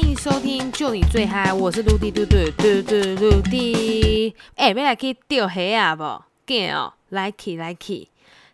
欢迎收听，就你最嗨，我是陆地嘟嘟嘟嘟陆地。哎，要来去钓虾啊不？给哦，来去来去。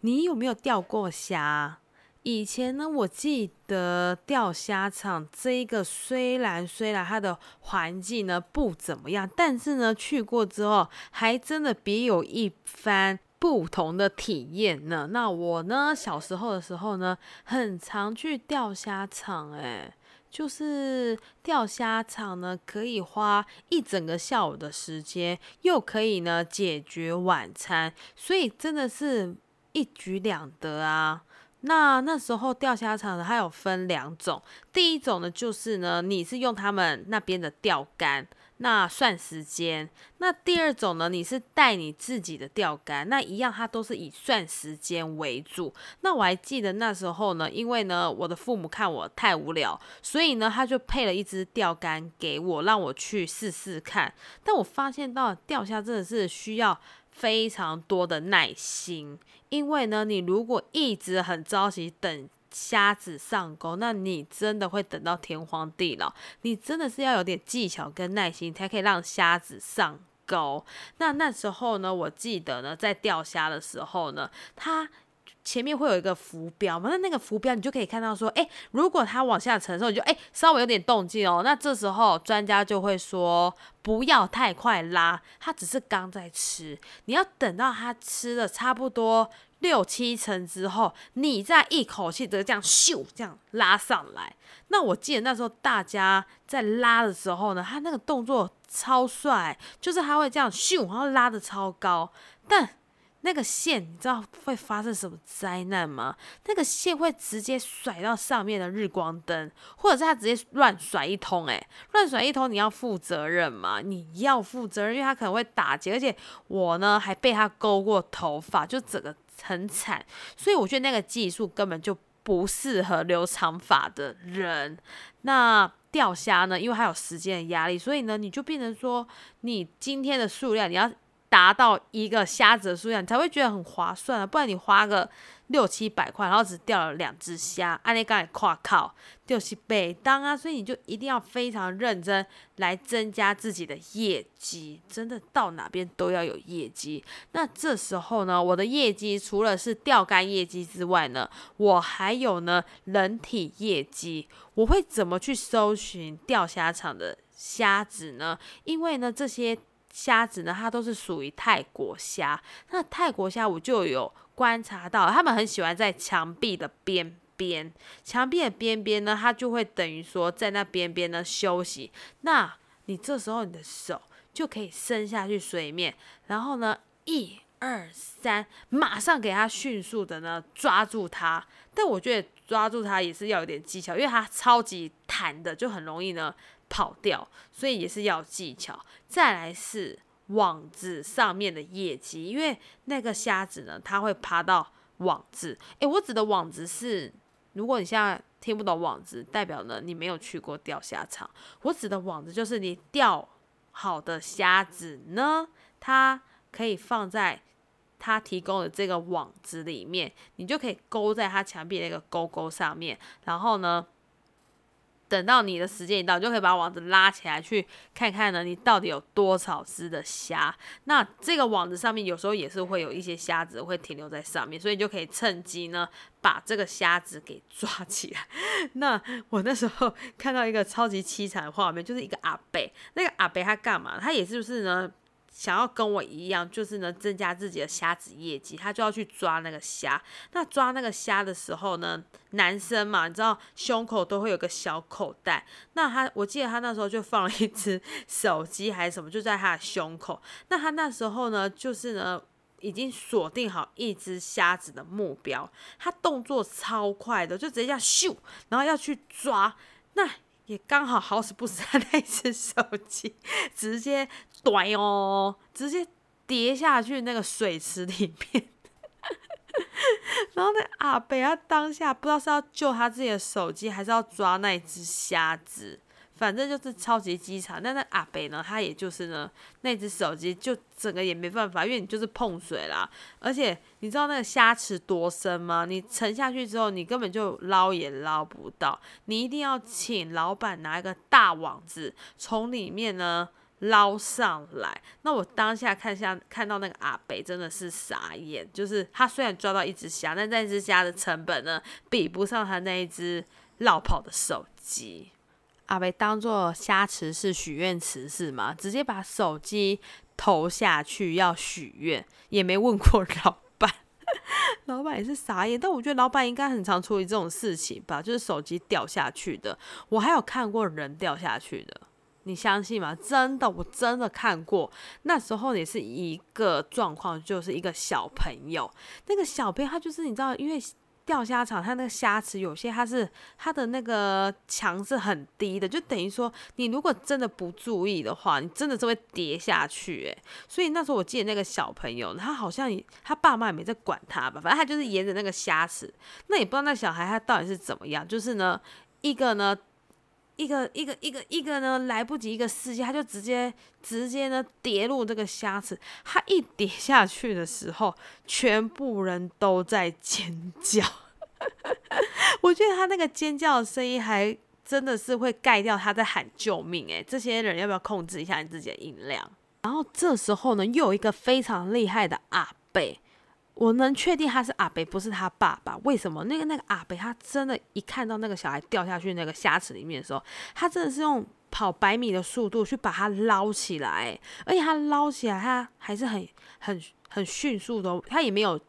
你有没有钓过虾？以前呢，我记得钓虾场这一个虽然虽然它的环境呢不怎么样，但是呢去过之后，还真的别有一番不同的体验呢。那我呢小时候的时候呢，很常去钓虾场，哎。就是钓虾场呢，可以花一整个下午的时间，又可以呢解决晚餐，所以真的是一举两得啊。那那时候钓虾场呢，它有分两种，第一种呢就是呢，你是用他们那边的钓竿。那算时间。那第二种呢？你是带你自己的钓竿，那一样，它都是以算时间为主。那我还记得那时候呢，因为呢，我的父母看我太无聊，所以呢，他就配了一支钓竿给我，让我去试试看。但我发现到钓虾真的是需要非常多的耐心，因为呢，你如果一直很着急等。虾子上钩，那你真的会等到天荒地老。你真的是要有点技巧跟耐心，才可以让虾子上钩。那那时候呢，我记得呢，在钓虾的时候呢，它前面会有一个浮标嘛，那那个浮标你就可以看到说，哎，如果它往下沉的时候，你就哎稍微有点动静哦。那这时候专家就会说，不要太快拉，它只是刚在吃，你要等到它吃的差不多。六七层之后，你再一口气的这样咻这样拉上来。那我记得那时候大家在拉的时候呢，他那个动作超帅，就是他会这样咻，然后拉的超高，但。那个线你知道会发生什么灾难吗？那个线会直接甩到上面的日光灯，或者是他直接乱甩一通，诶，乱甩一通，你要负责任吗？你要负责任，因为他可能会打结，而且我呢还被他勾过头发，就整个很惨，所以我觉得那个技术根本就不适合留长发的人。那钓虾呢，因为它有时间的压力，所以呢，你就变成说，你今天的数量你要。达到一个虾子的数量，你才会觉得很划算啊！不然你花个六七百块，然后只钓了两只虾，按你刚才跨靠就是北当啊！所以你就一定要非常认真来增加自己的业绩，真的到哪边都要有业绩。那这时候呢，我的业绩除了是钓竿业绩之外呢，我还有呢人体业绩。我会怎么去搜寻钓虾场的虾子呢？因为呢这些。虾子呢，它都是属于泰国虾。那泰国虾我就有观察到，他们很喜欢在墙壁的边边，墙壁的边边呢，它就会等于说在那边边呢休息。那你这时候你的手就可以伸下去水面，然后呢，一二三，马上给它迅速的呢抓住它。但我觉得抓住它也是要有点技巧，因为它超级弹的，就很容易呢。跑掉，所以也是要技巧。再来是网子上面的业绩，因为那个虾子呢，它会爬到网子。诶，我指的网子是，如果你现在听不懂网子，代表呢你没有去过钓虾场。我指的网子就是你钓好的虾子呢，它可以放在它提供的这个网子里面，你就可以勾在它墙壁那个勾勾上面，然后呢。等到你的时间一到，就可以把网子拉起来，去看看呢，你到底有多少只的虾。那这个网子上面有时候也是会有一些虾子会停留在上面，所以你就可以趁机呢把这个虾子给抓起来。那我那时候看到一个超级凄惨的画面，就是一个阿伯，那个阿伯他干嘛？他也是不是呢？想要跟我一样，就是呢，增加自己的虾子业绩，他就要去抓那个虾。那抓那个虾的时候呢，男生嘛，你知道胸口都会有个小口袋。那他，我记得他那时候就放了一只手机还是什么，就在他的胸口。那他那时候呢，就是呢，已经锁定好一只虾子的目标，他动作超快的，就直接这样咻，然后要去抓。那也刚好好死不死，他那只手机直接短哦，直接跌下去那个水池里面。然后那阿北他当下不知道是要救他自己的手机，还是要抓那只虾子，反正就是超级机场。那那阿北呢，他也就是呢，那只手机就整个也没办法，因为你就是碰水啦。而且你知道那个虾池多深吗？你沉下去之后，你根本就捞也捞不到。你一定要请老板拿一个大网子从里面呢。捞上来，那我当下看下看到那个阿北真的是傻眼，就是他虽然抓到一只虾，但那只虾的成本呢，比不上他那一只绕跑的手机。阿北当做虾池是许愿池是吗？直接把手机投下去要许愿，也没问过老板，老板也是傻眼。但我觉得老板应该很常处理这种事情吧，就是手机掉下去的，我还有看过人掉下去的。你相信吗？真的，我真的看过。那时候也是一个状况，就是一个小朋友，那个小朋友他就是你知道，因为钓虾场，他那个虾池有些它是它的那个墙是很低的，就等于说你如果真的不注意的话，你真的是会跌下去诶，所以那时候我记得那个小朋友，他好像他爸妈也没在管他吧，反正他就是沿着那个虾池，那也不知道那小孩他到底是怎么样，就是呢一个呢。一个一个一个一个呢，来不及一个世界，他就直接直接呢跌入这个虾池。他一跌下去的时候，全部人都在尖叫。我觉得他那个尖叫的声音还真的是会盖掉他在喊救命。诶，这些人要不要控制一下你自己的音量？然后这时候呢，又有一个非常厉害的阿贝。我能确定他是阿北，不是他爸爸。为什么？那个那个阿北，他真的，一看到那个小孩掉下去那个虾池里面的时候，他真的是用跑百米的速度去把它捞起来，而且他捞起来，他还是很很很迅速的，他也没有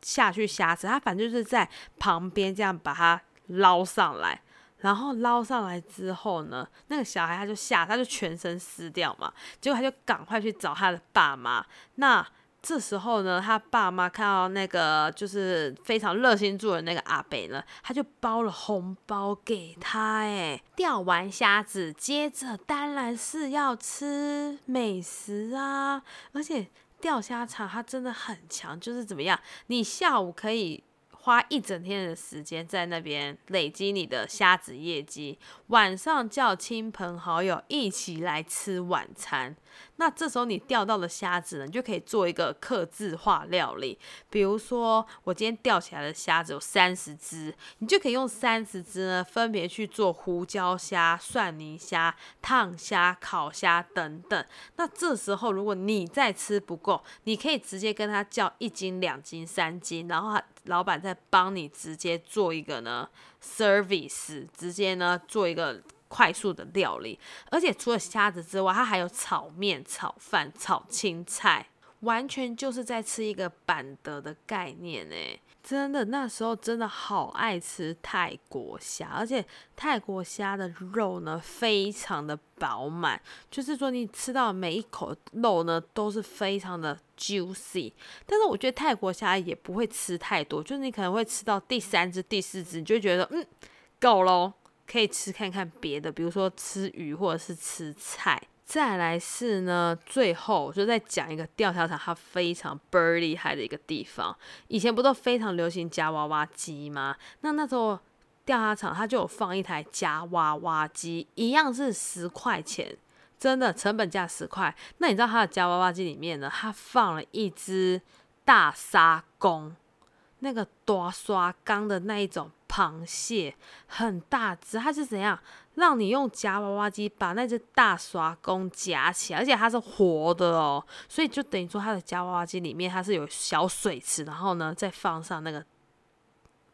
下去虾池，他反正就是在旁边这样把它捞上来。然后捞上来之后呢，那个小孩他就吓，他就全身湿掉嘛，结果他就赶快去找他的爸妈。那这时候呢，他爸妈看到那个就是非常热心助人那个阿北呢，他就包了红包给他。哎，钓完虾子，接着当然是要吃美食啊！而且钓虾场它真的很强，就是怎么样，你下午可以。花一整天的时间在那边累积你的虾子业绩，晚上叫亲朋好友一起来吃晚餐。那这时候你钓到的虾子呢，你就可以做一个刻字化料理。比如说，我今天钓起来的虾子有三十只，你就可以用三十只呢，分别去做胡椒虾、蒜泥虾、烫虾、烤虾等等。那这时候如果你再吃不够，你可以直接跟他叫一斤、两斤、三斤，然后老板在帮你直接做一个呢，service，直接呢做一个快速的料理，而且除了虾子之外，它还有炒面、炒饭、炒青菜，完全就是在吃一个板德的概念呢。真的，那时候真的好爱吃泰国虾，而且泰国虾的肉呢非常的饱满，就是说你吃到每一口肉呢都是非常的 juicy。但是我觉得泰国虾也不会吃太多，就是你可能会吃到第三只、第四只，你就觉得嗯够喽，可以吃看看别的，比如说吃鱼或者是吃菜。再来是呢，最后我就再讲一个钓虾场，它非常倍儿厉害的一个地方。以前不都非常流行夹娃娃机吗？那那时候钓虾场它就有放一台夹娃娃机，一样是十块钱，真的成本价十块。那你知道它的夹娃娃机里面呢，它放了一只大沙公，那个多刷缸的那一种。螃蟹很大只，它是怎样让你用夹娃娃机把那只大刷工夹起来，而且它是活的哦，所以就等于说它的夹娃娃机里面它是有小水池，然后呢再放上那个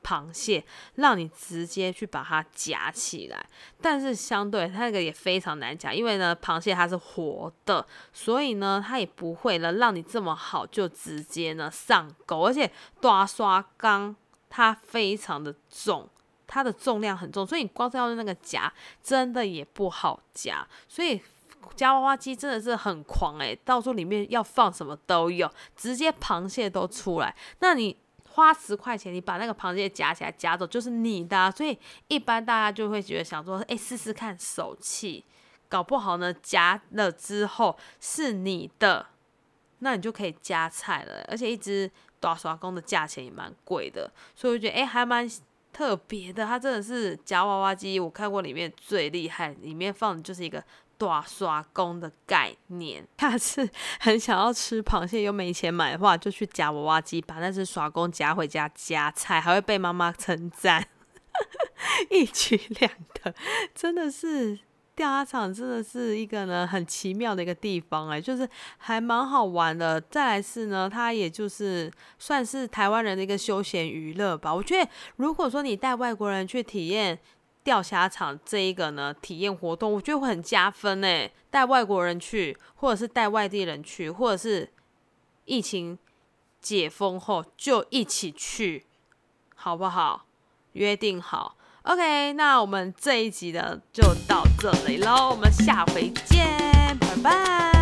螃蟹，让你直接去把它夹起来。但是相对它那个也非常难夹，因为呢螃蟹它是活的，所以呢它也不会呢让你这么好就直接呢上钩，而且大刷缸。它非常的重，它的重量很重，所以你光是要那个夹，真的也不好夹。所以夹娃娃机真的是很狂诶，到处里面要放什么都有，直接螃蟹都出来。那你花十块钱，你把那个螃蟹夹起来夹走，就是你的。所以一般大家就会觉得想说，哎，试试看手气，搞不好呢夹了之后是你的，那你就可以夹菜了，而且一只。大刷工的价钱也蛮贵的，所以我觉得哎，还蛮特别的，它真的是夹娃娃机，我看过里面最厉害，里面放的就是一个大刷工的概念。下次很想要吃螃蟹又没钱买的话，就去夹娃娃机，把那只刷工夹回家夹菜，还会被妈妈称赞，一举两得，真的是。钓虾场真的是一个呢很奇妙的一个地方哎，就是还蛮好玩的。再来是呢，它也就是算是台湾人的一个休闲娱乐吧。我觉得如果说你带外国人去体验钓虾场这一个呢体验活动，我觉得会很加分哎。带外国人去，或者是带外地人去，或者是疫情解封后就一起去，好不好？约定好。OK，那我们这一集呢就到这里喽，我们下回见，拜拜。